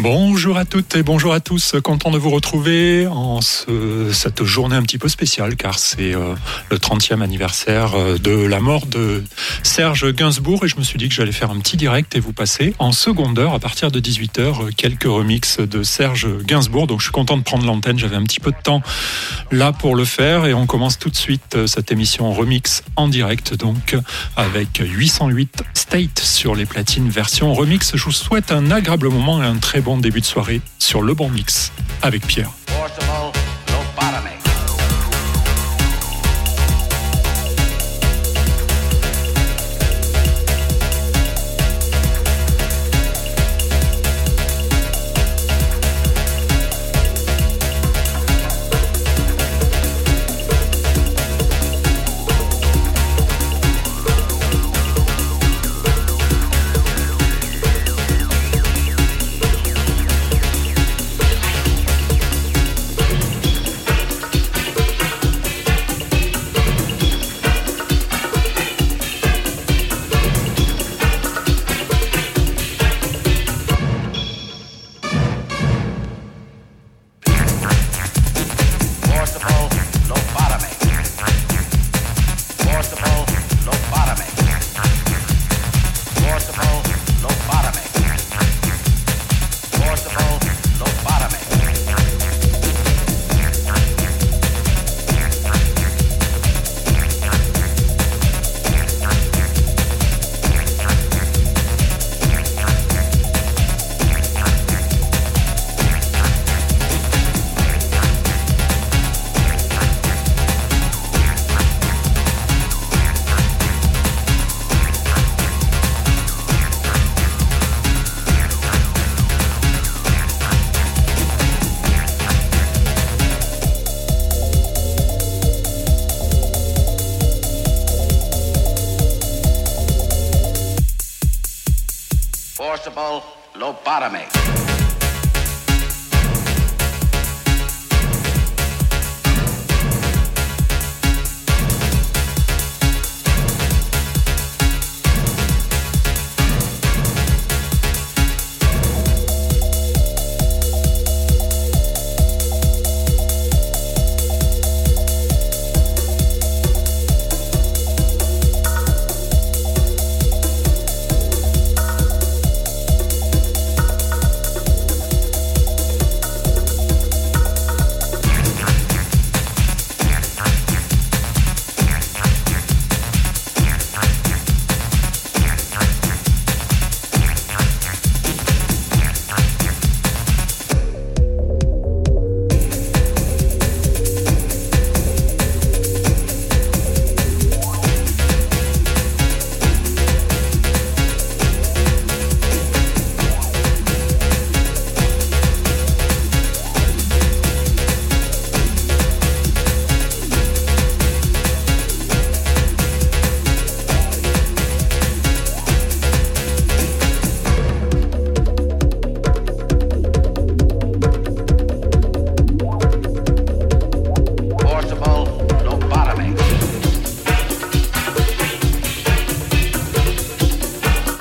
Bonjour à toutes et bonjour à tous. Content de vous retrouver en cette journée un petit peu spéciale car c'est euh, le 30e anniversaire euh, de la mort de Serge Gainsbourg et je me suis dit que j'allais faire un petit direct et vous passer en seconde heure à partir de 18h euh, quelques remixes de Serge Gainsbourg. Donc je suis content de prendre l'antenne. J'avais un petit peu de temps là pour le faire et on commence tout de suite cette émission remix en direct donc avec 808 State sur les platines version remix. Je vous souhaite un agréable moment et un très bon début de soirée sur Le Bon Mix avec Pierre.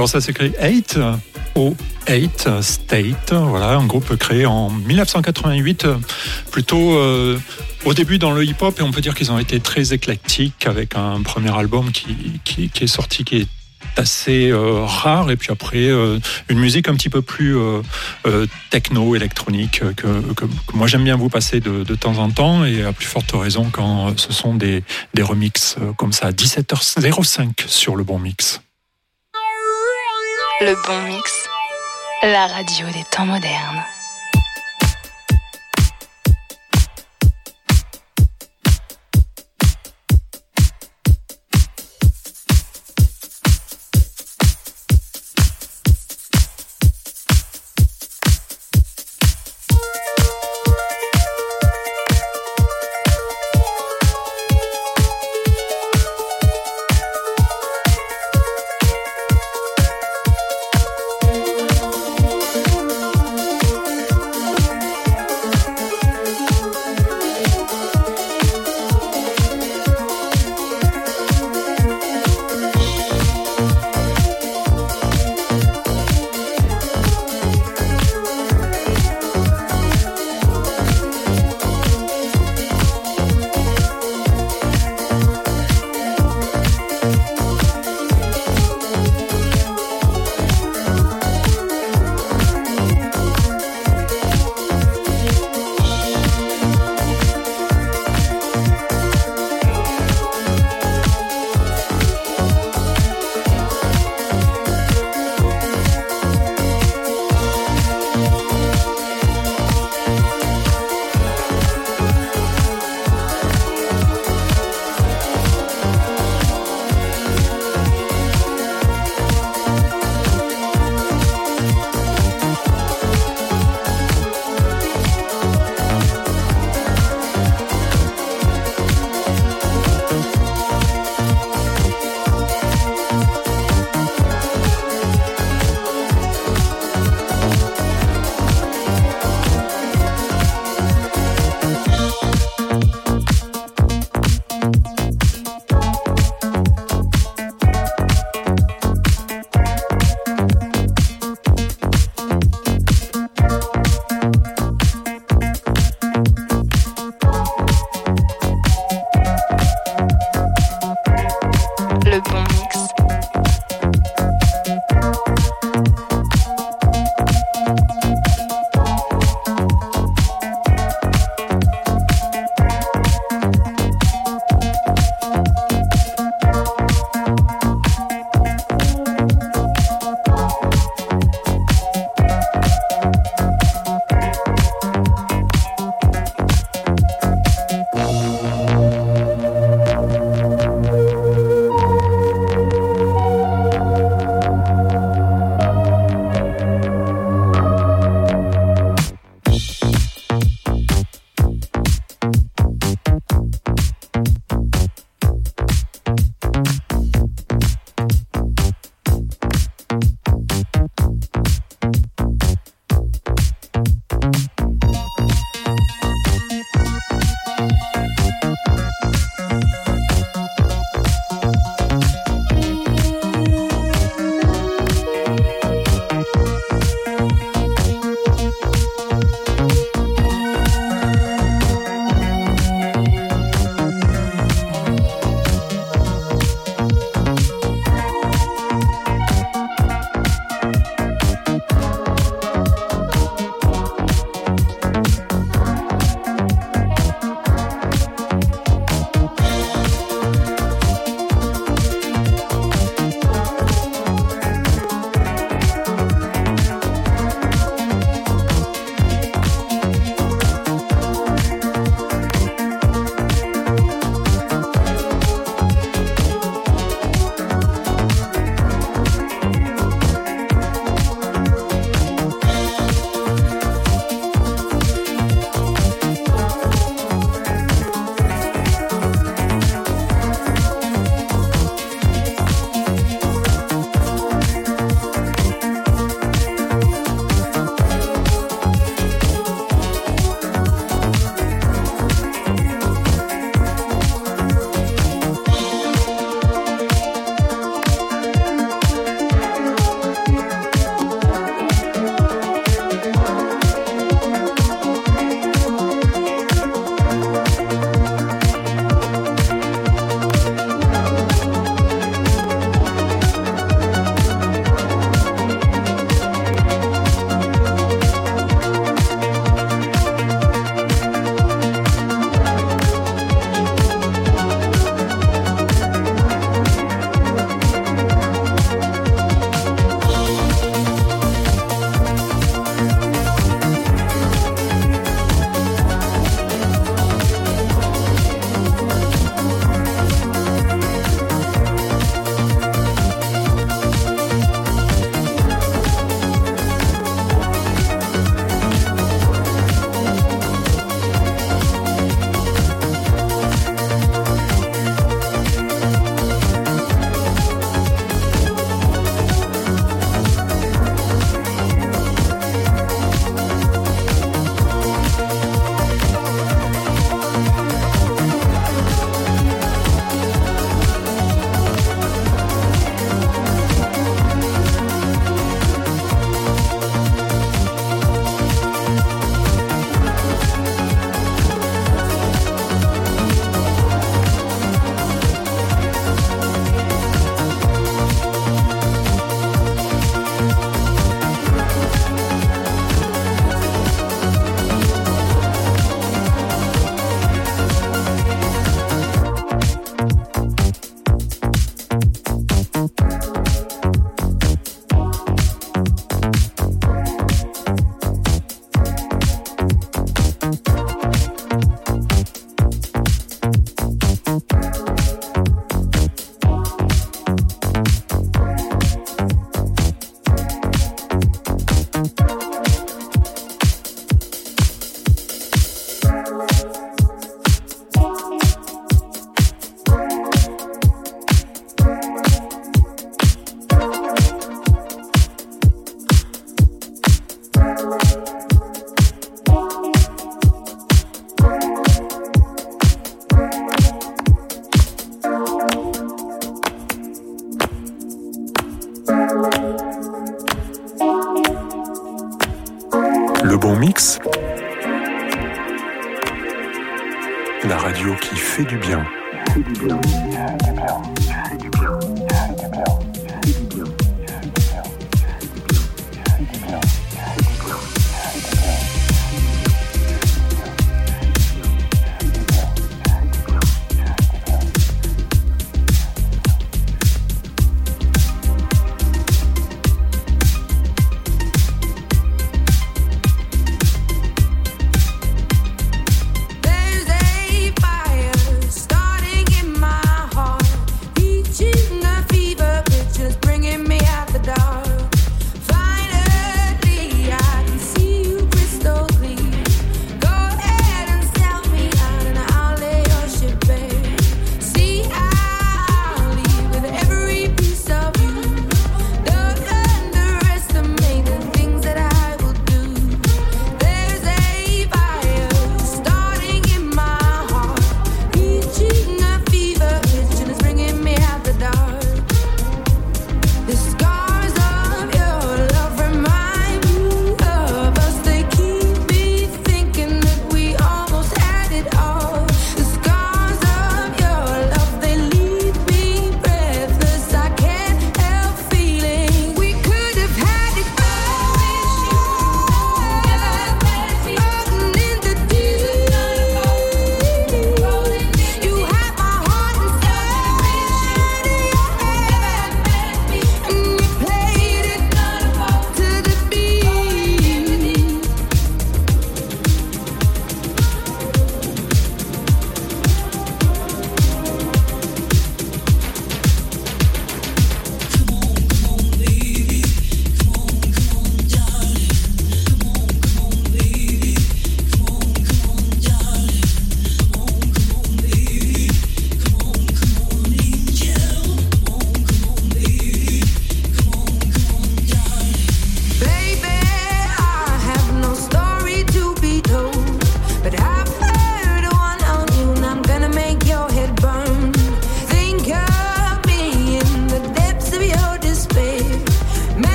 Alors ça s'écrit 8 au 8 State, voilà, un groupe créé en 1988, plutôt euh, au début dans le hip-hop, et on peut dire qu'ils ont été très éclectiques avec un premier album qui, qui, est sorti, qui est assez euh, rare et puis après euh, une musique un petit peu plus techno électronique que, que, moi j'aime bien vous passer de, de, temps en temps et à plus forte raison quand ce sont des, des remixes comme ça 17h05 sur le bon mix. Le bon mix, la radio des temps modernes.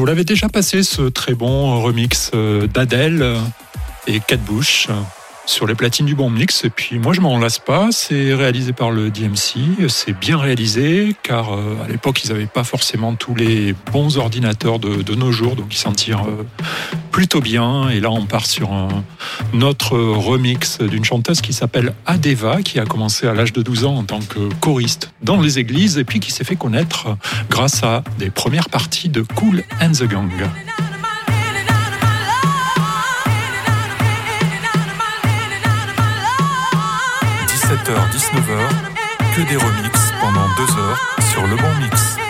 Vous l'avais déjà passé ce très bon remix euh, d'Adèle et Kate Bush sur les platines du bon mix. Et puis moi, je m'en lasse pas. C'est réalisé par le DMC. C'est bien réalisé car euh, à l'époque, ils n'avaient pas forcément tous les bons ordinateurs de, nos jours, donc ils s'en tirent euh, plutôt bien. Et là, on part sur un autre remix d'une chanteuse qui s'appelle Adeva, qui a commencé à l'âge de 12 ans en tant que choriste dans les églises et puis qui s'est fait connaître grâce à des premières parties de Cool and the Gang. 17h, 19h, que des remixes pendant deux heures sur le bon mix.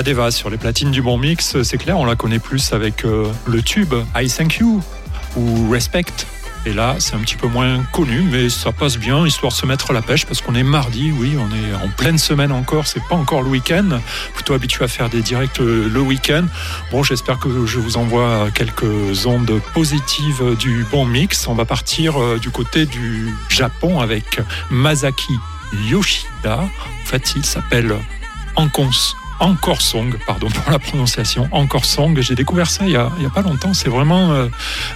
Adeva sur les platines du bon mix, c'est clair, on la connaît plus avec euh, le tube I Thank You ou Respect. Et là, c'est un petit peu moins connu, mais ça passe bien, histoire de se mettre la pêche, parce qu'on est mardi, oui, on est en pleine semaine encore, c'est pas encore le week-end, plutôt habitué à faire des directs euh, le week-end. Bon, j'espère que je vous envoie quelques ondes positives du bon mix. On va partir euh, du côté du Japon avec Masaki Yoshida. En fait, il s'appelle Ankons encore Song, pardon pour la prononciation, Encore Song. J'ai découvert ça il y a, il y a pas longtemps. C'est vraiment, euh,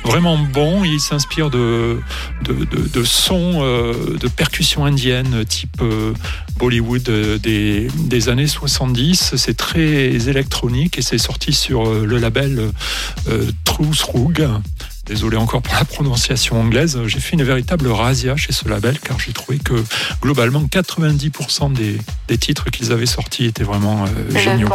vraiment bon. Il s'inspire de, de, de, de sons, euh, de percussions indiennes type euh, Bollywood des, des années 70. C'est très électronique et c'est sorti sur le label Roog. Désolé encore pour la prononciation anglaise. J'ai fait une véritable razzia chez ce label car j'ai trouvé que globalement 90% des, des titres qu'ils avaient sortis étaient vraiment euh, géniaux.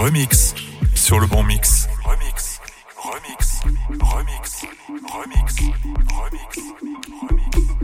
remix sur le bon mix. Remix, remix, remix, remix, remix, remix. remix.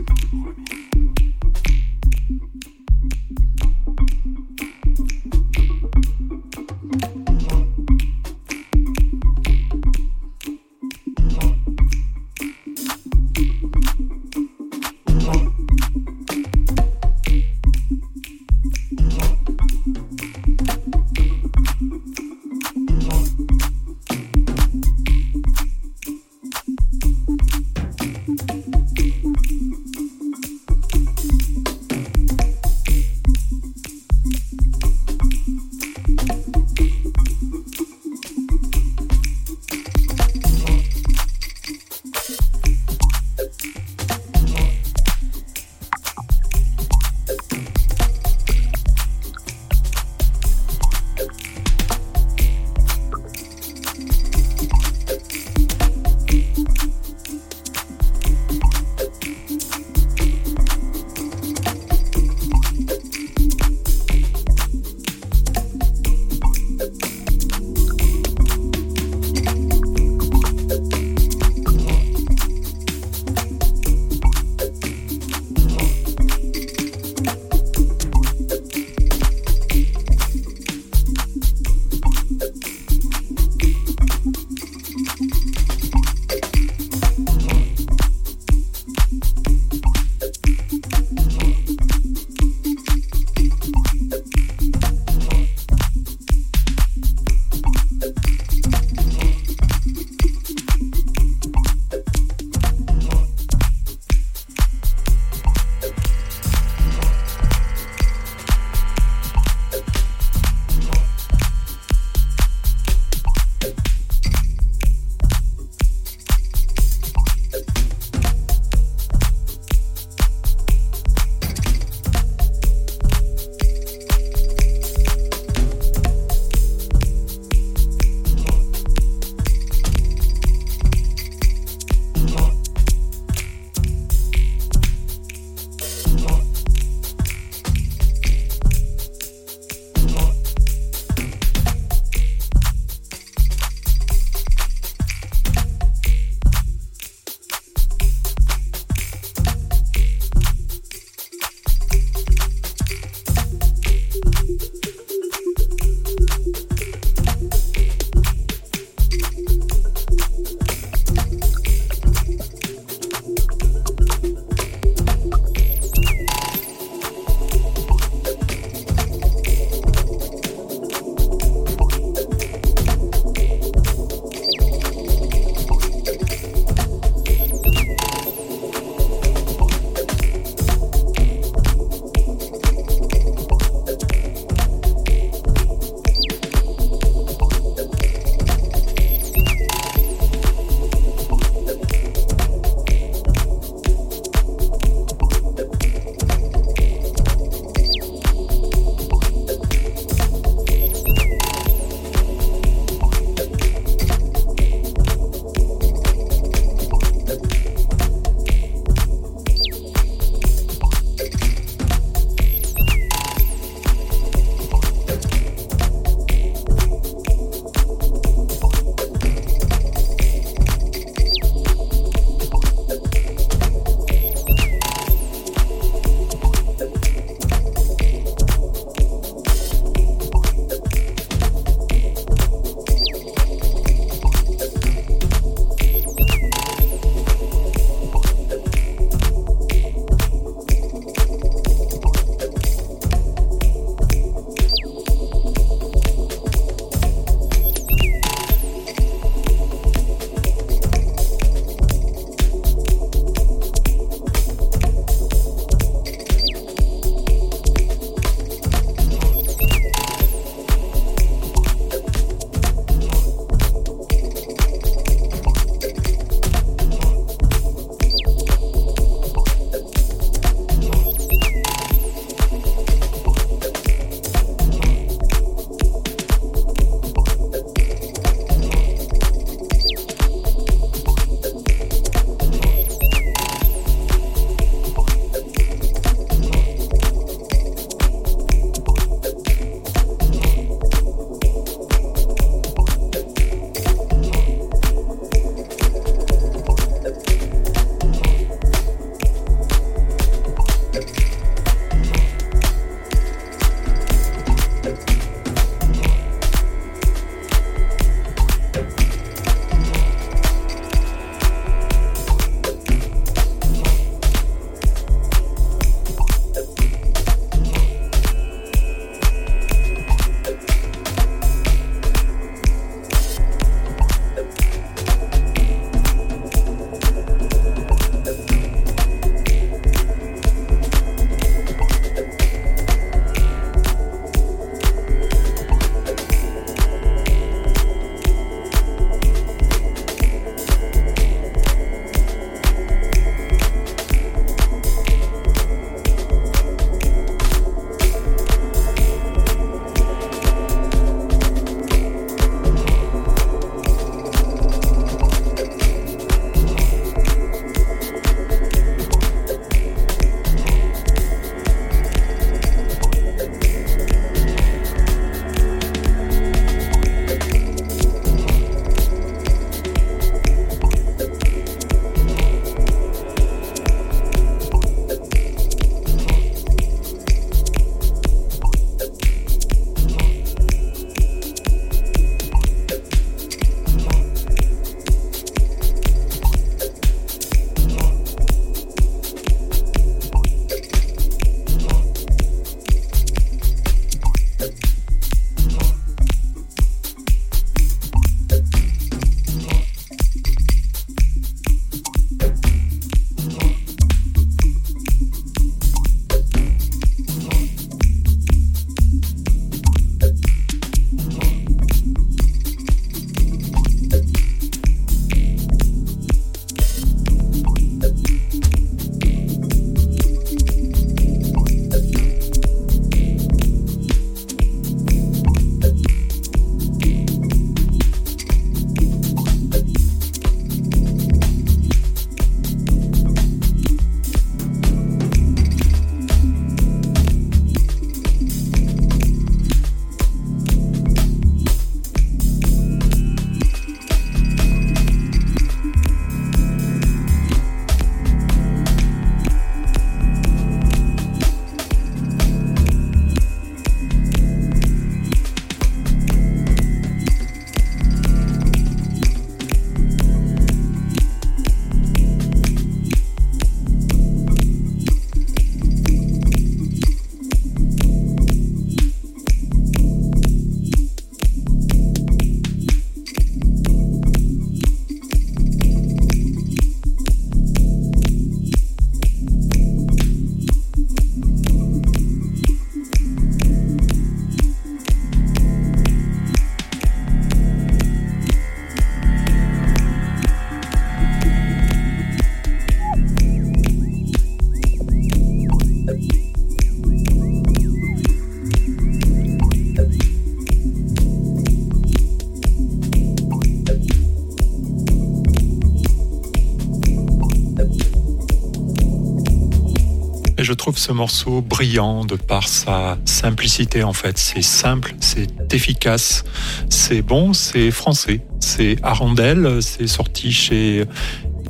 Trouve ce morceau brillant de par sa simplicité en fait. C'est simple, c'est efficace, c'est bon, c'est français. C'est Arandel, c'est sorti chez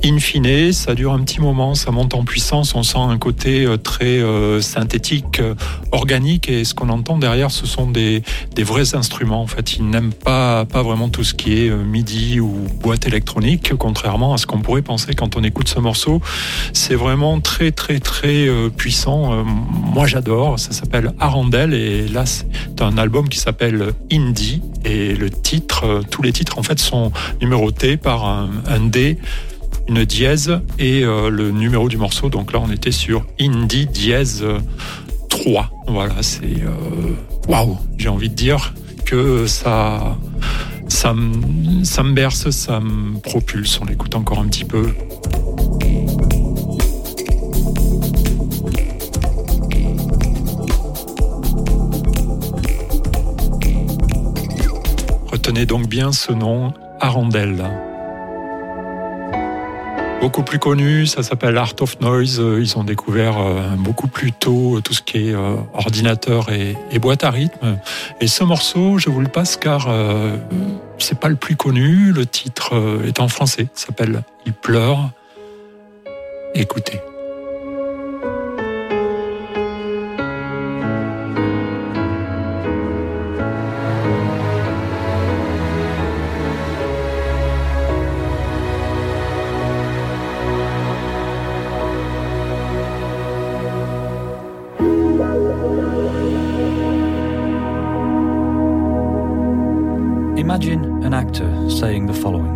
In fine, ça dure un petit moment, ça monte en puissance, on sent un côté euh, très euh, synthétique, euh, organique, et ce qu'on entend derrière, ce sont des vrais instruments. En fait, ils n'aiment pas, pas vraiment tout ce qui est MIDI ou boîte électronique, contrairement à ce qu'on pourrait penser quand on écoute ce morceau. C'est vraiment très, très, très puissant. Moi, j'adore. Ça s'appelle Arandel, et là, c'est un album qui s'appelle Indie, et le titre, tous les titres, en fait, sont numérotés par un, un D une dièse et euh, le numéro du morceau. Donc là, on était sur Indie dièse 3. Voilà, c'est euh, waouh. J'ai envie de dire que ça, ça, me, berce, ça me propulse. On l'écoute encore un petit peu. Retenez donc bien ce nom, Arandel beaucoup plus connu, ça s'appelle Art of Noise. Euh, ils ont découvert euh, beaucoup plus tôt euh, tout ce qui est ordinateur et, boîte à rythme. Et ce morceau, je vous le passe car c'est pas le plus connu. Le titre est en français, s'appelle Il pleure. Écoutez. Actor saying the following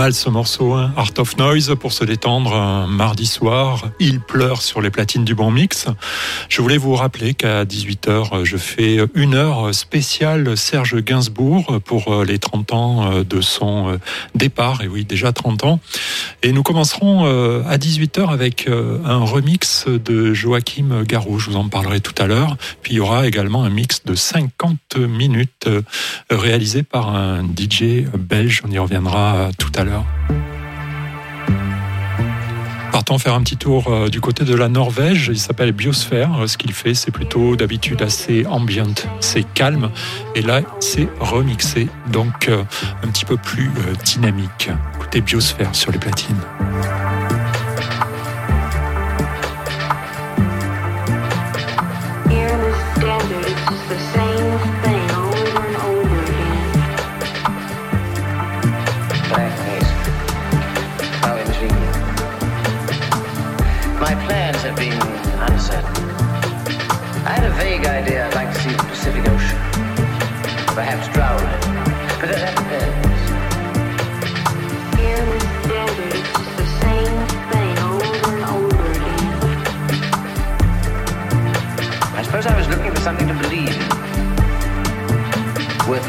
mal ce morceau, hein. Art of Noise, pour se détendre un mardi soir. Il pleure sur les platines du bon mix. Je voulais vous rappeler qu'à 18h, je fais une heure spéciale Serge Gainsbourg pour les 30 ans de son départ. Et oui, déjà 30 ans. Et nous commencerons à 18h avec un remix de Joachim Garou. Je vous en parlerai tout à l'heure. Puis il y aura également un mix de 50 minutes réalisé par un DJ belge. On y reviendra tout à l'heure faire un petit tour euh, du côté de la Norvège. Il s'appelle Biosphère. Ce qu'il fait, c'est plutôt d'habitude assez ambient, c'est calme. Et là, c'est remixé, donc euh, un petit peu plus euh, dynamique. Écoutez Biosphère sur les platines.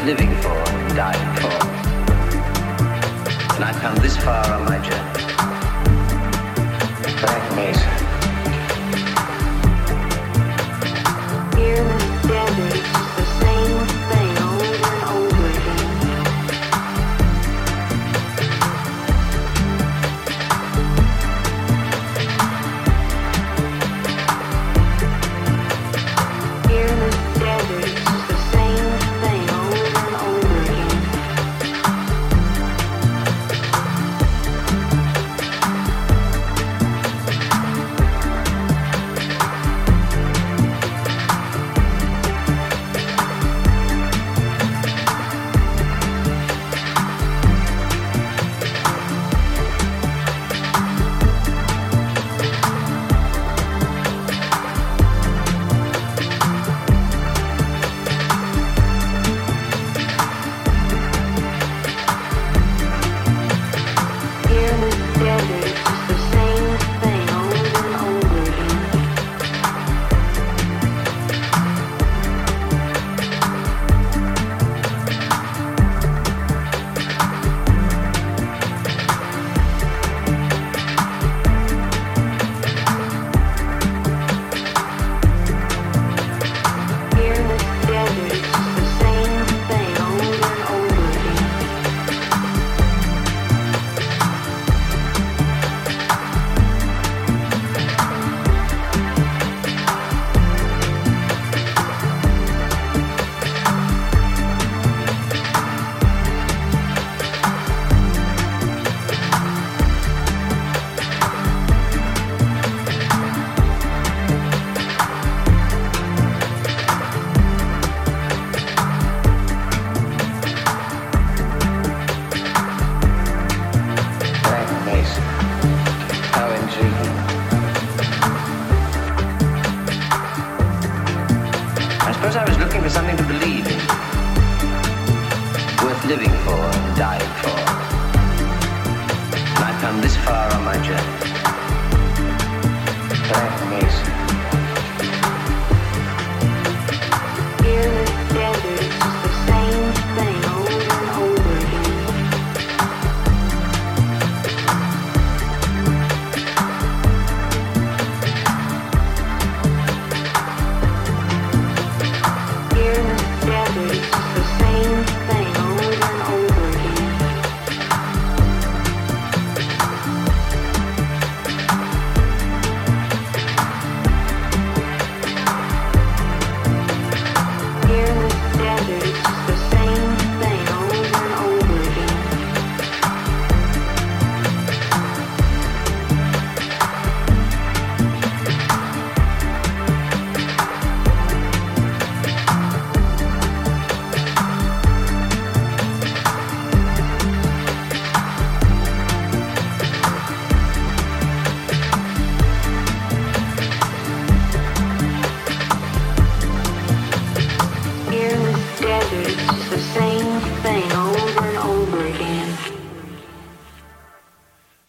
Living for and dying for. And I've come this far on my journey. Black Mesa.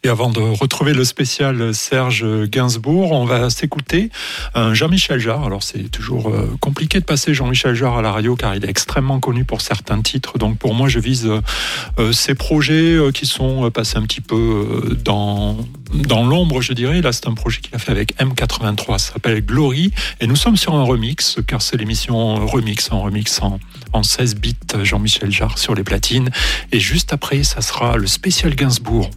Et avant de retrouver le spécial Serge Gainsbourg, on va s'écouter un Jean-Michel Jarre. Alors c'est toujours euh, compliqué de passer Jean-Michel Jarre à la radio car il est extrêmement connu pour certains titres. Donc pour moi, je vise euh, ces projets euh, qui sont passés un petit peu dans dans l'ombre, je dirais. Là, c'est un projet qu'il a fait avec M83, ça s'appelle Glory. Et nous sommes sur un remix, car c'est l'émission Remix, en remix en, en 16 bits, Jean-Michel Jarre sur les platines. Et juste après, ça sera le spécial Gainsbourg.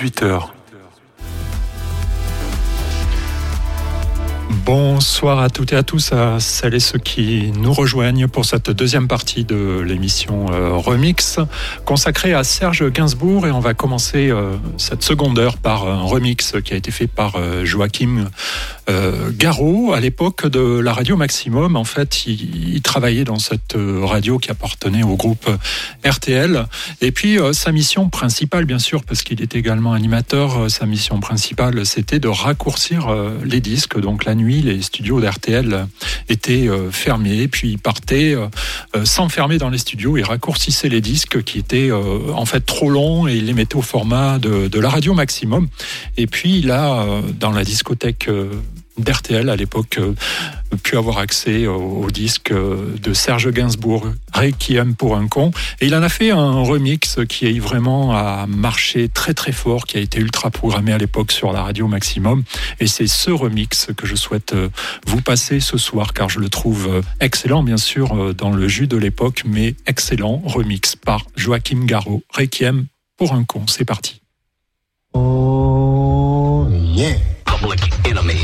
18h. Bonsoir à toutes et à tous, à celles et ceux qui nous rejoignent pour cette deuxième partie de l'émission euh, Remix consacrée à Serge Gainsbourg et on va commencer euh, cette seconde heure par un remix qui a été fait par euh, Joachim euh, Garraud à l'époque de la radio Maximum. En fait, il, il travaillait dans cette euh, radio qui appartenait au groupe RTL et puis euh, sa mission principale, bien sûr, parce qu'il est également animateur, euh, sa mission principale c'était de raccourcir les disques. Donc la nuit, les studios d'RTL étaient fermés, puis il partait s'enfermer dans les studios et raccourcissait les disques qui étaient en fait trop longs et il les mettait au format de, la radio maximum. Et puis il a, dans la discothèque d'RTL à l'époque, euh, pu avoir accès au, au disque euh, de Serge Gainsbourg, Requiem pour un con. Et il en a fait un remix qui est vraiment a marché très très fort, qui a été ultra programmé à l'époque sur la radio maximum. Et c'est ce remix que je souhaite euh, vous passer ce soir, car je le trouve excellent, bien sûr, dans le jus de l'époque, mais excellent remix par Joachim Garraud, Requiem pour un con. C'est parti. Écoute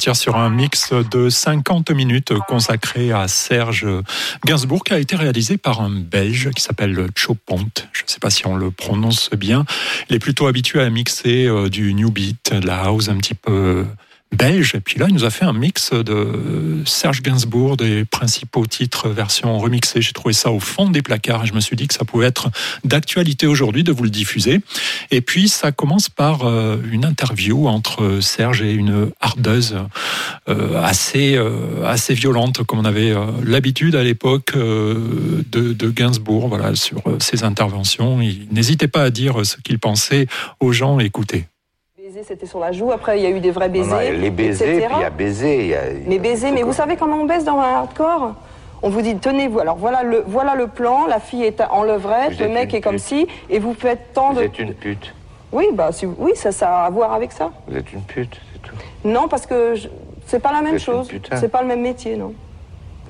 partir sur un mix de 50 minutes consacré à Serge Gainsbourg, qui a été réalisé par un Belge qui s'appelle Chopont. Je ne sais pas si on le prononce bien. Il est plutôt habitué à mixer euh, du new beat, de la house un petit peu belge. Et puis là, il nous a fait un mix de Serge Gainsbourg, des principaux titres version remixée. J'ai trouvé ça au fond des placards et je me suis dit que ça pouvait être d'actualité aujourd'hui de vous le diffuser. Et puis, ça commence par euh, une interview entre Serge et une hardeuse euh, assez, euh, assez violente, comme on avait l'habitude à l'époque de, de Gainsbourg, voilà, sur ses interventions. Il n'hésitait pas à dire ce qu'il pensait aux gens écoutés. Baiser, c'était sur la joue. Après, il y a eu des vrais baisers. Non, non, les baisers, etc. puis il y a baiser. y a- Mais baiser, mais vous savez comment on baise dans un hardcore? On vous dit, tenez-vous, alors voilà le, voilà le plan, la fille est en levrette, Vous le mec est comme ci, et vous faites tant Vous de... êtes une pute. Oui, bah, si- oui ça, ça a à voir avec ça. Vous êtes une pute, c'est tout. Non, parce que c'est pas la même chose. C'est pas le même métier, non?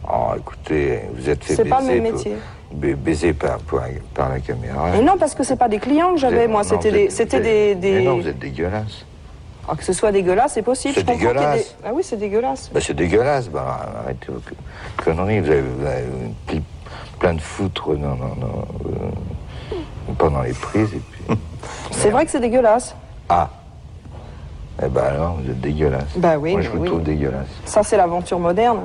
Oh, écoutez, vous êtes fait C'est pas le même métier. Baiser par, par, par la caméra. Et non, parce que c'est pas des clients que j'avais, moi, c'était des, c'était des, Mais non, vous êtes dégueulasse. Ah, que ce soit dégueulasse, c'est possible. C'est dégueulasse. des- Ah oui, c'est dégueulasse. Bah, c'est dégueulasse. Bah, arrêtez vos co- conneries. Vous avez, vous avez plein de foutre non, non, non, euh, pendant les prises. Et puis... C'est vrai que c'est dégueulasse. Ah Eh ben alors, vous êtes dégueulasse. Bah oui, Moi, je vous oui. trouve dégueulasse. Ça, c'est l'aventure moderne.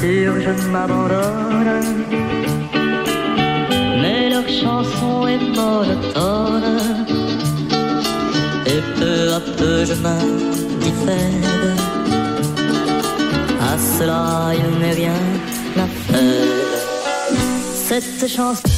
Sûr, je m'abandonne. Mais leur chanson est monotone. Et peu à peu, je m'indiffère. À cela, il n'est rien à faire. Cette chanson.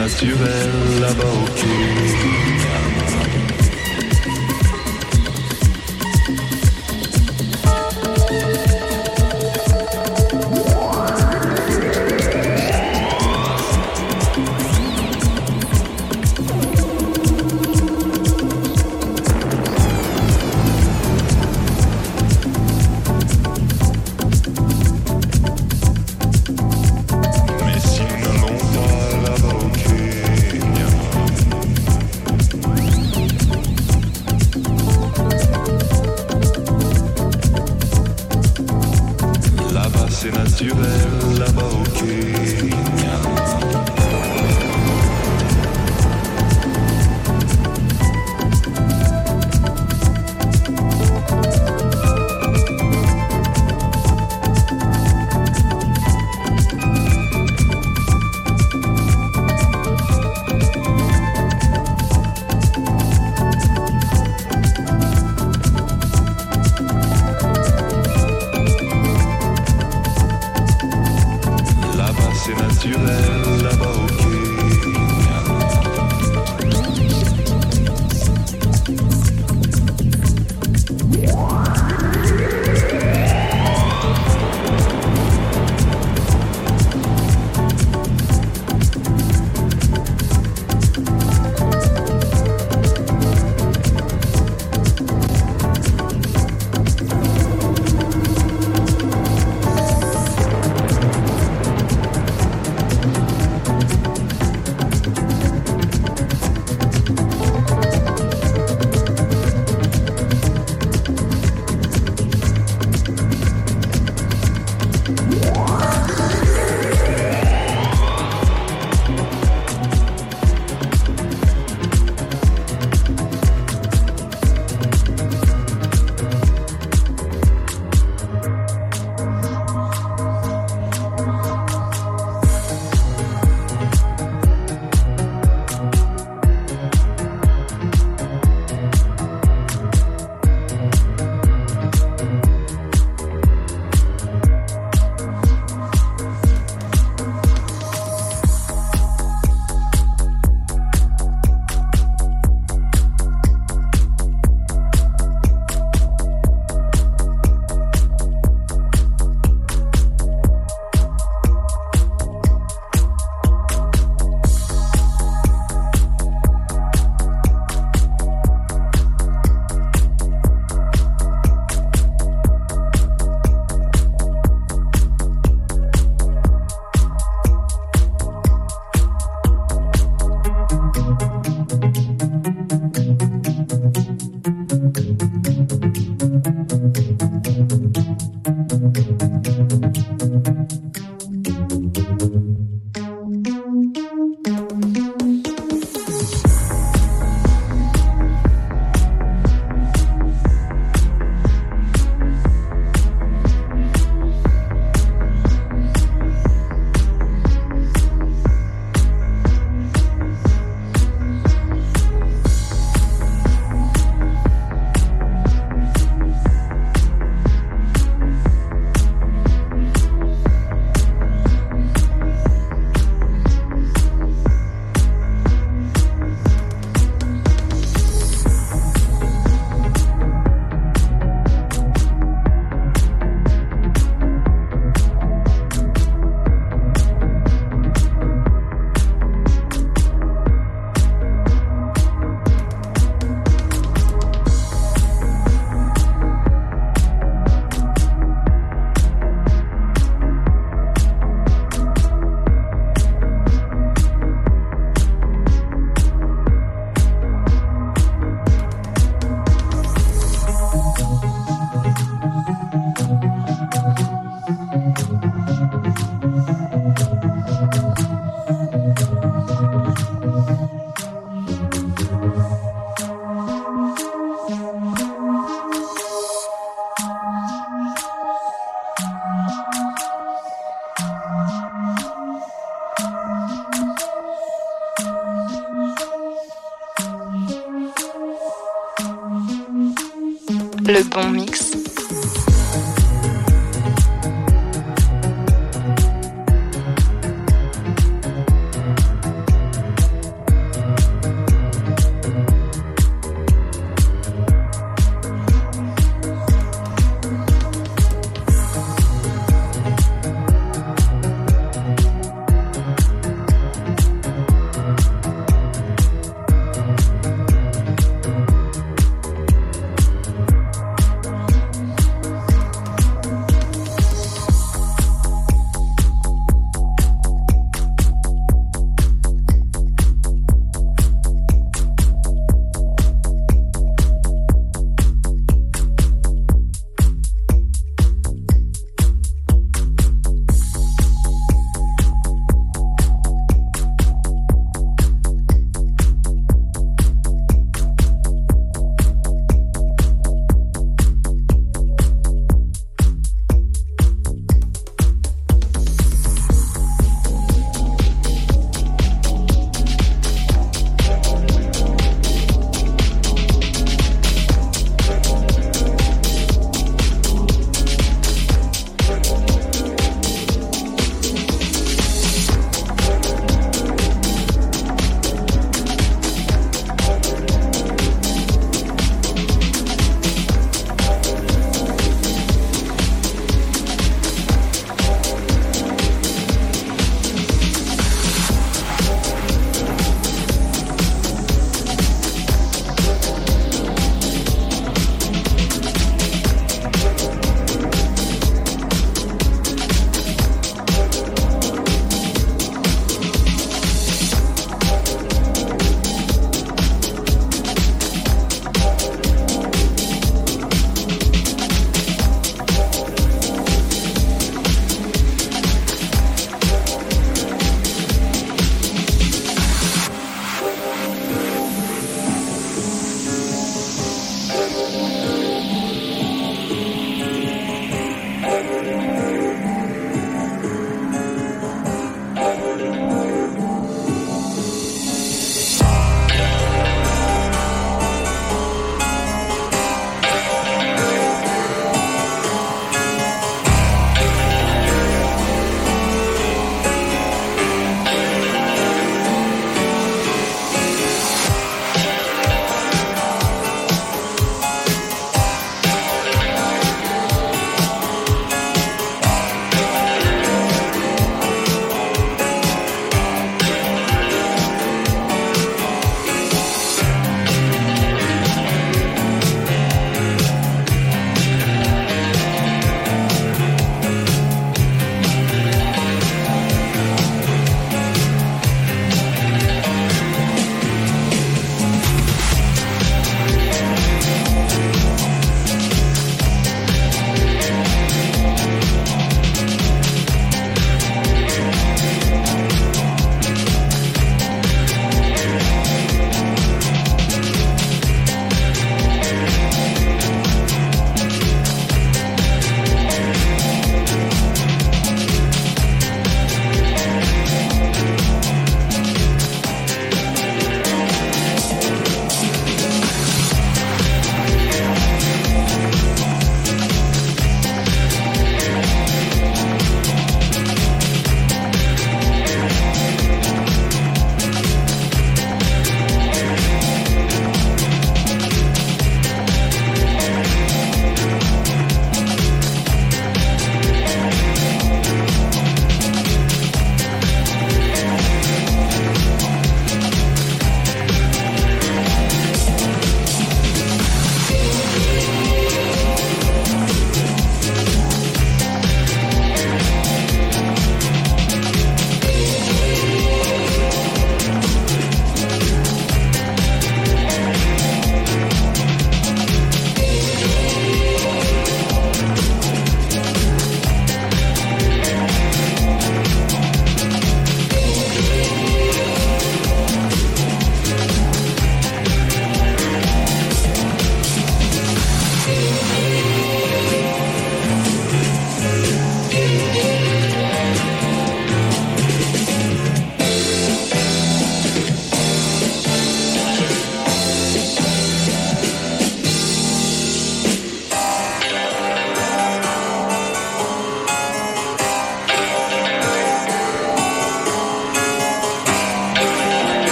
Naturel, là-bas au Kenya. Le bon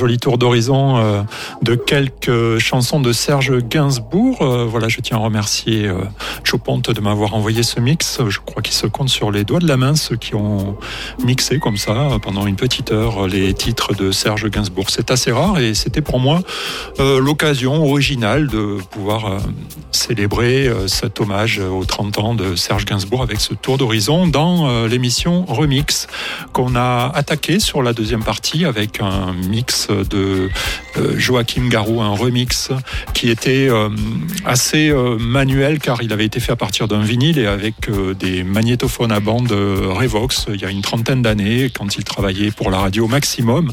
joli tour d'horizon euh, de quelques chansons de Serge Gainsbourg. Euh, voilà, je tiens à remercier euh, de m'avoir envoyé ce mix. Je crois qu'il se compte sur les doigts de la main ceux qui ont mixé comme ça euh, pendant une petite heure les titres de Serge Gainsbourg. C'est assez rare et c'était pour moi l'occasion originale de pouvoir célébrer euh, cet hommage aux 30 ans de Serge Gainsbourg avec ce tour d'horizon dans euh, l'émission Remix qu'on a attaqué sur la deuxième partie avec un mix de euh, Joachim Garou, un remix qui était euh, assez euh, manuel car il avait été fait à partir d'un vinyle et avec euh, des magnétophones à bande euh, Revox il y a une trentaine d'années quand il travaillait pour la radio Maximum.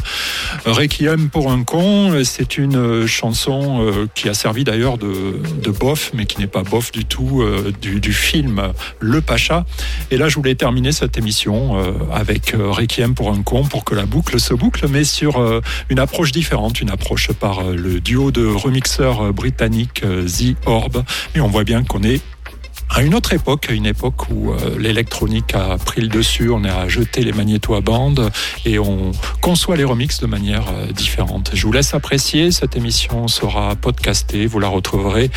Requiem pour un con, c'est une euh, chanson euh, qui a servi d'ailleurs de, de bof, mais qui n'est pas bof du tout euh, du, film Le Pacha. Et là, je voulais terminer cette émission euh, avec euh, Requiem pour un con pour que la boucle se boucle, mais sur une approche différente, une approche par le duo de remixeurs britanniques The Orb. Et on voit bien qu'on est à une autre époque, une époque où euh, l'électronique a pris le dessus, on a jeté les magnétos à bande et on conçoit les remixes de manière euh, différente. Je vous laisse apprécier, cette émission sera podcastée, vous la retrouverez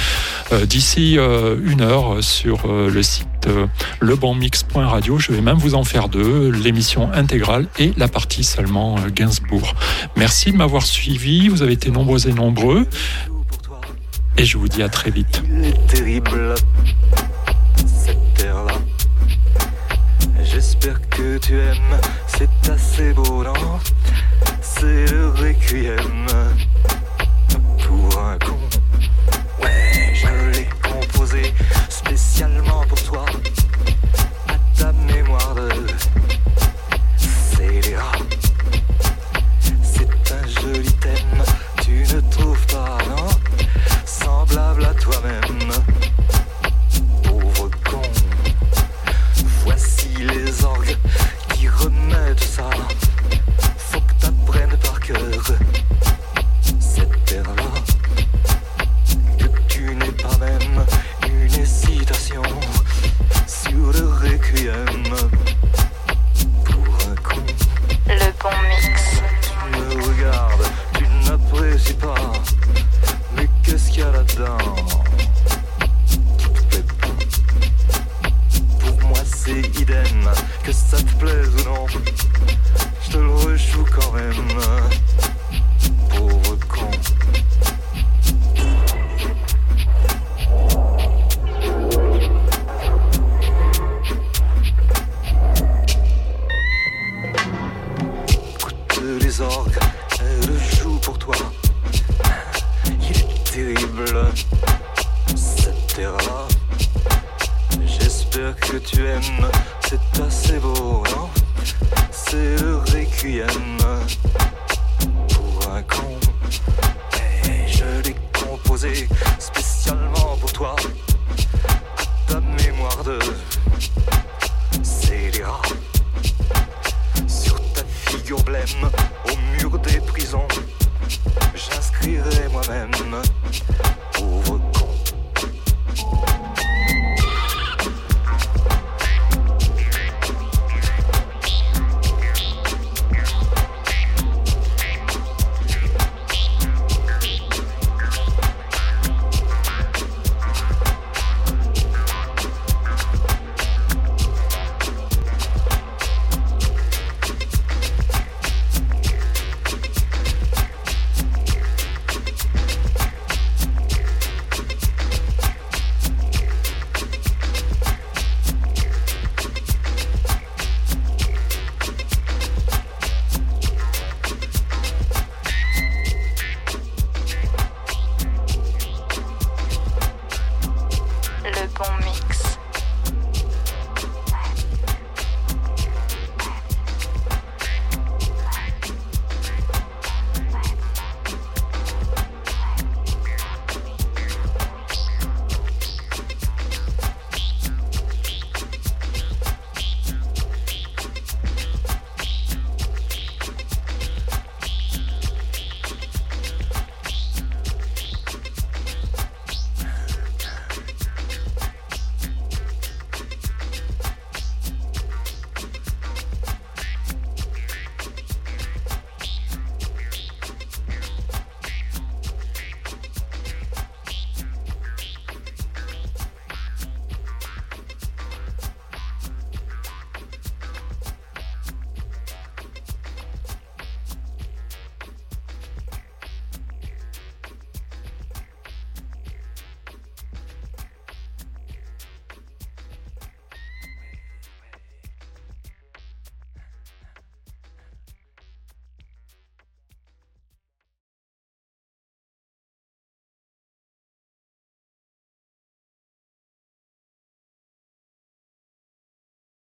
euh, d'ici une heure sur le site lebonmix.radio. Je vais même vous en faire deux, l'émission intégrale et la partie seulement Gainsbourg. Merci de m'avoir suivi, vous avez été nombreux et nombreux et je vous dis à très vite. J'espère que tu aimes, c'est assez beau, non? C'est le requiem